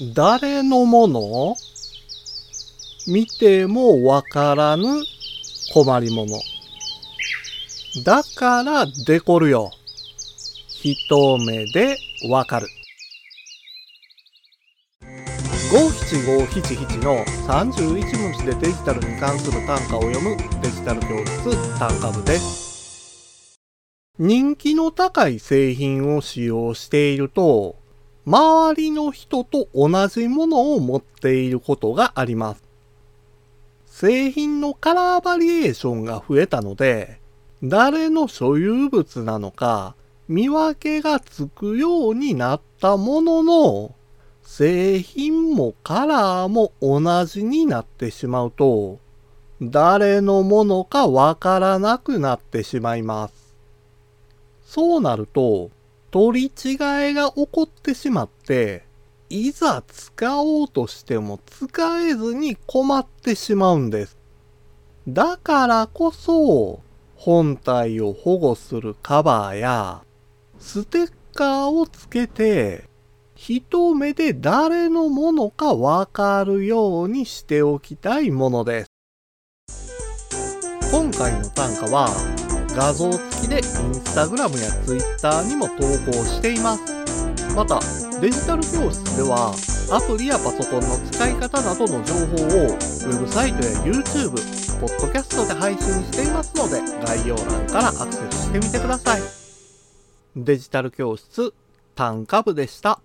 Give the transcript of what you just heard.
誰のもの見てもわからぬ困りもの。だからデコるよ。一目でわかる。五七五七七の31文字でデジタルに関する単価を読むデジタル教室単価部です。人気の高い製品を使用していると、周りの人と同じものを持っていることがあります。製品のカラーバリエーションが増えたので、誰の所有物なのか見分けがつくようになったものの、製品もカラーも同じになってしまうと、誰のものかわからなくなってしまいます。そうなると、取り違えが起こってしまって、いざ使おうとしても使えずに困ってしまうんです。だからこそ、本体を保護するカバーや、ステッカーをつけて、一目で誰のものかわかるようにしておきたいものです。今回の単価は、画像付きでインスタグラムやツイッターにも投稿しています。また、デジタル教室では、アプリやパソコンの使い方などの情報を、ウェブサイトや YouTube、ポッドキャストで配信していますので、概要欄からアクセスしてみてください。デジタル教室、単価部でした。